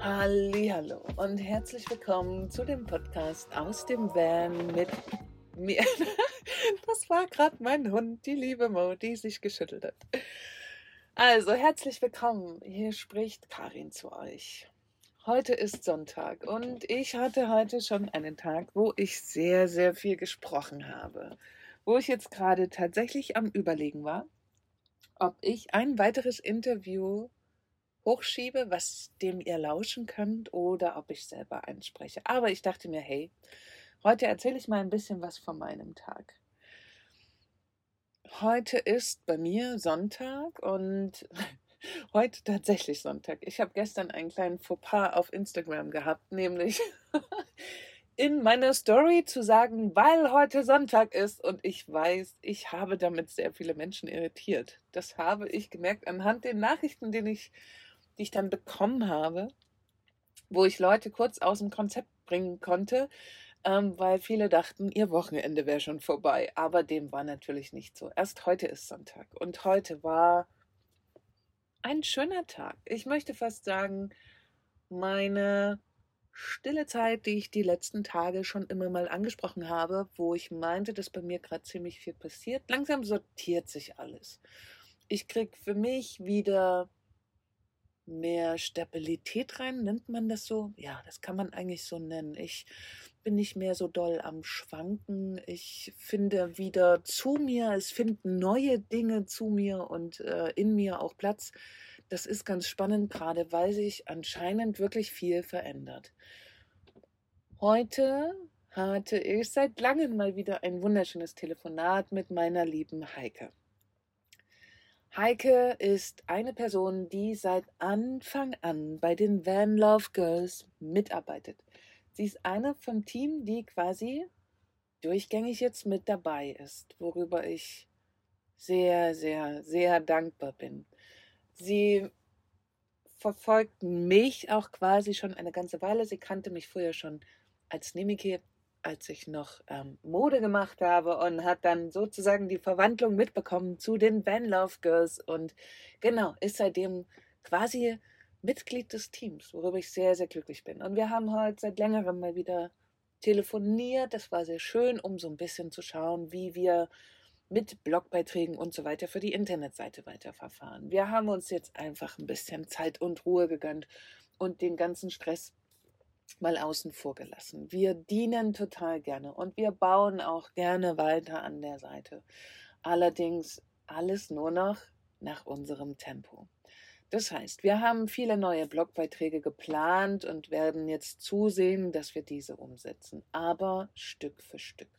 Hallo und herzlich willkommen zu dem Podcast aus dem Van mit mir. Das war gerade mein Hund, die liebe Mo, die sich geschüttelt hat. Also herzlich willkommen. Hier spricht Karin zu euch. Heute ist Sonntag und ich hatte heute schon einen Tag, wo ich sehr, sehr viel gesprochen habe. Wo ich jetzt gerade tatsächlich am Überlegen war, ob ich ein weiteres Interview hochschiebe, was dem ihr lauschen könnt, oder ob ich selber einspreche. Aber ich dachte mir, hey, heute erzähle ich mal ein bisschen was von meinem Tag. Heute ist bei mir Sonntag und heute tatsächlich Sonntag. Ich habe gestern einen kleinen Fauxpas auf Instagram gehabt, nämlich in meiner Story zu sagen, weil heute Sonntag ist und ich weiß, ich habe damit sehr viele Menschen irritiert. Das habe ich gemerkt anhand den Nachrichten, die ich die ich dann bekommen habe, wo ich Leute kurz aus dem Konzept bringen konnte, ähm, weil viele dachten, ihr Wochenende wäre schon vorbei. Aber dem war natürlich nicht so. Erst heute ist Sonntag und heute war ein schöner Tag. Ich möchte fast sagen, meine stille Zeit, die ich die letzten Tage schon immer mal angesprochen habe, wo ich meinte, dass bei mir gerade ziemlich viel passiert. Langsam sortiert sich alles. Ich kriege für mich wieder mehr Stabilität rein, nennt man das so? Ja, das kann man eigentlich so nennen. Ich bin nicht mehr so doll am Schwanken. Ich finde wieder zu mir, es finden neue Dinge zu mir und äh, in mir auch Platz. Das ist ganz spannend, gerade weil sich anscheinend wirklich viel verändert. Heute hatte ich seit langem mal wieder ein wunderschönes Telefonat mit meiner lieben Heike. Heike ist eine Person, die seit Anfang an bei den Van Love Girls mitarbeitet. Sie ist eine vom Team, die quasi durchgängig jetzt mit dabei ist, worüber ich sehr, sehr, sehr dankbar bin. Sie verfolgt mich auch quasi schon eine ganze Weile. Sie kannte mich früher schon als Nemike als ich noch ähm, Mode gemacht habe und hat dann sozusagen die Verwandlung mitbekommen zu den Van Love Girls und genau, ist seitdem quasi Mitglied des Teams, worüber ich sehr, sehr glücklich bin. Und wir haben heute seit längerem mal wieder telefoniert. Das war sehr schön, um so ein bisschen zu schauen, wie wir mit Blogbeiträgen und so weiter für die Internetseite weiterverfahren. Wir haben uns jetzt einfach ein bisschen Zeit und Ruhe gegönnt und den ganzen Stress mal außen vor gelassen. Wir dienen total gerne und wir bauen auch gerne weiter an der Seite. Allerdings alles nur noch nach unserem Tempo. Das heißt, wir haben viele neue Blogbeiträge geplant und werden jetzt zusehen, dass wir diese umsetzen, aber Stück für Stück.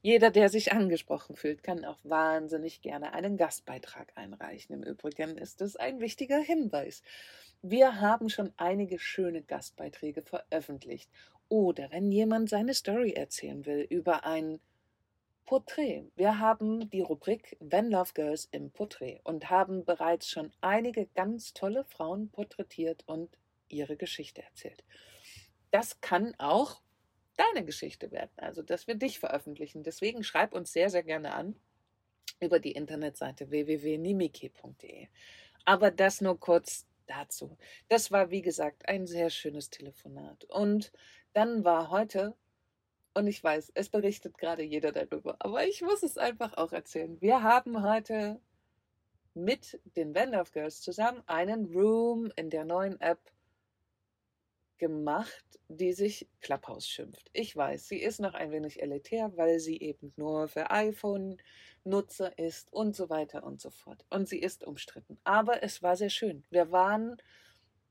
Jeder, der sich angesprochen fühlt, kann auch wahnsinnig gerne einen Gastbeitrag einreichen. Im Übrigen ist es ein wichtiger Hinweis. Wir haben schon einige schöne Gastbeiträge veröffentlicht. Oder wenn jemand seine Story erzählen will über ein Porträt. Wir haben die Rubrik When Love Girls im Porträt und haben bereits schon einige ganz tolle Frauen porträtiert und ihre Geschichte erzählt. Das kann auch deine Geschichte werden, also dass wir dich veröffentlichen. Deswegen schreib uns sehr, sehr gerne an über die Internetseite www.nimike.de. Aber das nur kurz dazu. Das war, wie gesagt, ein sehr schönes Telefonat. Und dann war heute, und ich weiß, es berichtet gerade jeder darüber, aber ich muss es einfach auch erzählen. Wir haben heute mit den Vandorf Girls zusammen einen Room in der neuen App gemacht, die sich Clubhouse schimpft. Ich weiß, sie ist noch ein wenig elitär, weil sie eben nur für iPhone-Nutzer ist und so weiter und so fort. Und sie ist umstritten. Aber es war sehr schön. Wir waren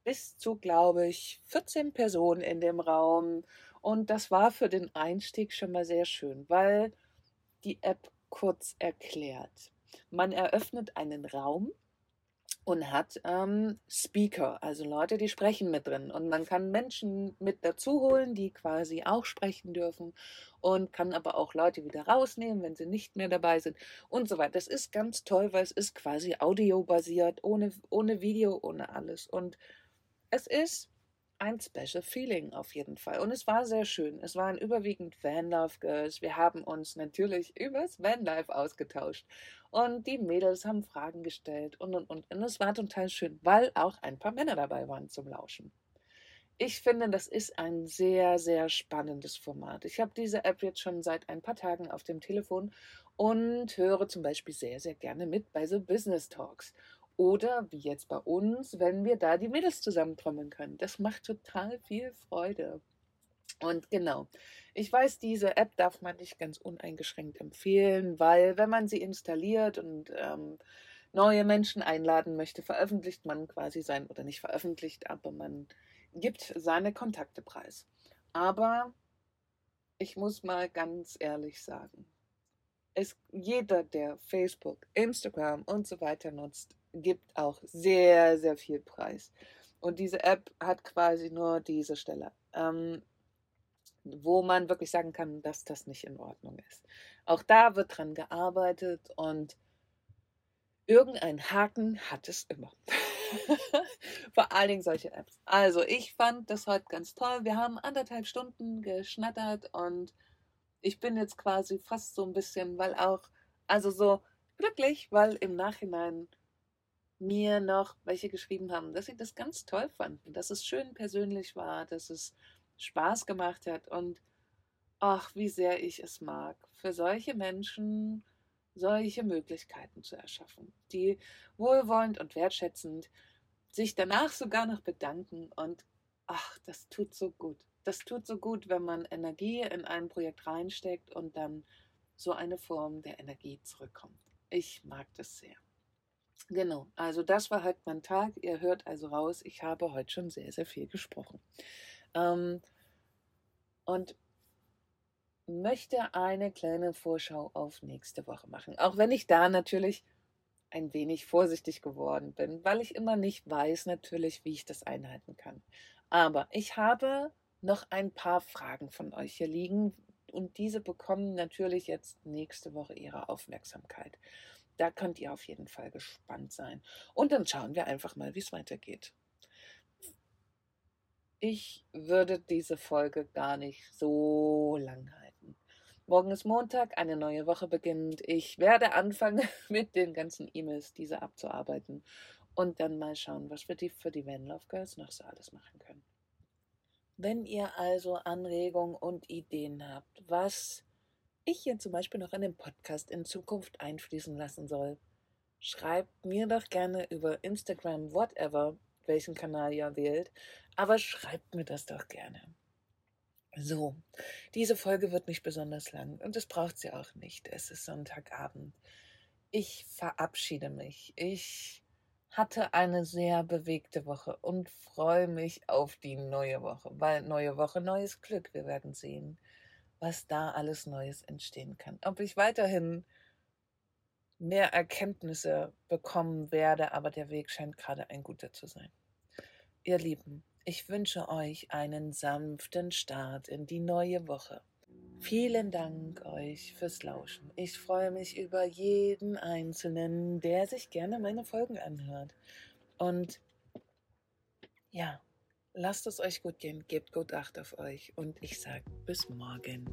bis zu, glaube ich, 14 Personen in dem Raum. Und das war für den Einstieg schon mal sehr schön, weil die App kurz erklärt. Man eröffnet einen Raum und hat ähm, Speaker, also Leute, die sprechen mit drin. Und man kann Menschen mit dazu holen, die quasi auch sprechen dürfen und kann aber auch Leute wieder rausnehmen, wenn sie nicht mehr dabei sind und so weiter. Das ist ganz toll, weil es ist quasi audiobasiert, ohne, ohne Video, ohne alles. Und es ist ein Special Feeling auf jeden Fall. Und es war sehr schön. Es waren überwiegend Vanlife Girls. Wir haben uns natürlich übers Vanlife ausgetauscht. Und die Mädels haben Fragen gestellt und und und. Und es war total schön, weil auch ein paar Männer dabei waren zum Lauschen. ich finde, das ist ein sehr, sehr spannendes Format. Ich habe diese App jetzt schon seit ein paar Tagen auf dem Telefon und höre zum Beispiel sehr, sehr gerne mit bei so Business Talks. Oder wie jetzt bei uns, wenn wir da die Mädels zusammentrommeln können. Das macht total viel Freude. Und genau, ich weiß, diese App darf man nicht ganz uneingeschränkt empfehlen, weil wenn man sie installiert und ähm, neue Menschen einladen möchte, veröffentlicht man quasi sein, oder nicht veröffentlicht, aber man gibt seine Kontakte preis. Aber ich muss mal ganz ehrlich sagen, es, jeder, der Facebook, Instagram und so weiter nutzt, gibt auch sehr, sehr viel Preis. Und diese App hat quasi nur diese Stelle, ähm, wo man wirklich sagen kann, dass das nicht in Ordnung ist. Auch da wird dran gearbeitet und irgendein Haken hat es immer. Vor allen Dingen solche Apps. Also, ich fand das heute ganz toll. Wir haben anderthalb Stunden geschnattert und ich bin jetzt quasi fast so ein bisschen, weil auch, also so glücklich, weil im Nachhinein mir noch welche geschrieben haben, dass sie das ganz toll fanden, dass es schön persönlich war, dass es Spaß gemacht hat und ach, wie sehr ich es mag, für solche Menschen solche Möglichkeiten zu erschaffen, die wohlwollend und wertschätzend sich danach sogar noch bedanken und ach, das tut so gut. Das tut so gut, wenn man Energie in ein Projekt reinsteckt und dann so eine Form der Energie zurückkommt. Ich mag das sehr. Genau, also das war halt mein Tag. Ihr hört also raus, ich habe heute schon sehr, sehr viel gesprochen. Ähm, und möchte eine kleine Vorschau auf nächste Woche machen. Auch wenn ich da natürlich ein wenig vorsichtig geworden bin, weil ich immer nicht weiß natürlich, wie ich das einhalten kann. Aber ich habe noch ein paar Fragen von euch hier liegen und diese bekommen natürlich jetzt nächste Woche ihre Aufmerksamkeit. Da könnt ihr auf jeden Fall gespannt sein. Und dann schauen wir einfach mal, wie es weitergeht. Ich würde diese Folge gar nicht so lang halten. Morgen ist Montag, eine neue Woche beginnt. Ich werde anfangen, mit den ganzen E-Mails diese abzuarbeiten und dann mal schauen, was wir die für die Van Love Girls noch so alles machen können. Wenn ihr also Anregungen und Ideen habt, was ich hier zum Beispiel noch in den Podcast in Zukunft einfließen lassen soll, schreibt mir doch gerne über Instagram, whatever, welchen Kanal ihr wählt, aber schreibt mir das doch gerne. So, diese Folge wird nicht besonders lang und das braucht sie auch nicht. Es ist Sonntagabend. Ich verabschiede mich. Ich hatte eine sehr bewegte Woche und freue mich auf die neue Woche, weil neue Woche, neues Glück. Wir werden sehen, was da alles Neues entstehen kann. Ob ich weiterhin mehr Erkenntnisse bekommen werde, aber der Weg scheint gerade ein guter zu sein. Ihr Lieben, ich wünsche euch einen sanften Start in die neue Woche. Vielen Dank euch fürs Lauschen. Ich freue mich über jeden Einzelnen, der sich gerne meine Folgen anhört. Und ja, lasst es euch gut gehen, gebt gut Acht auf euch und ich sage bis morgen.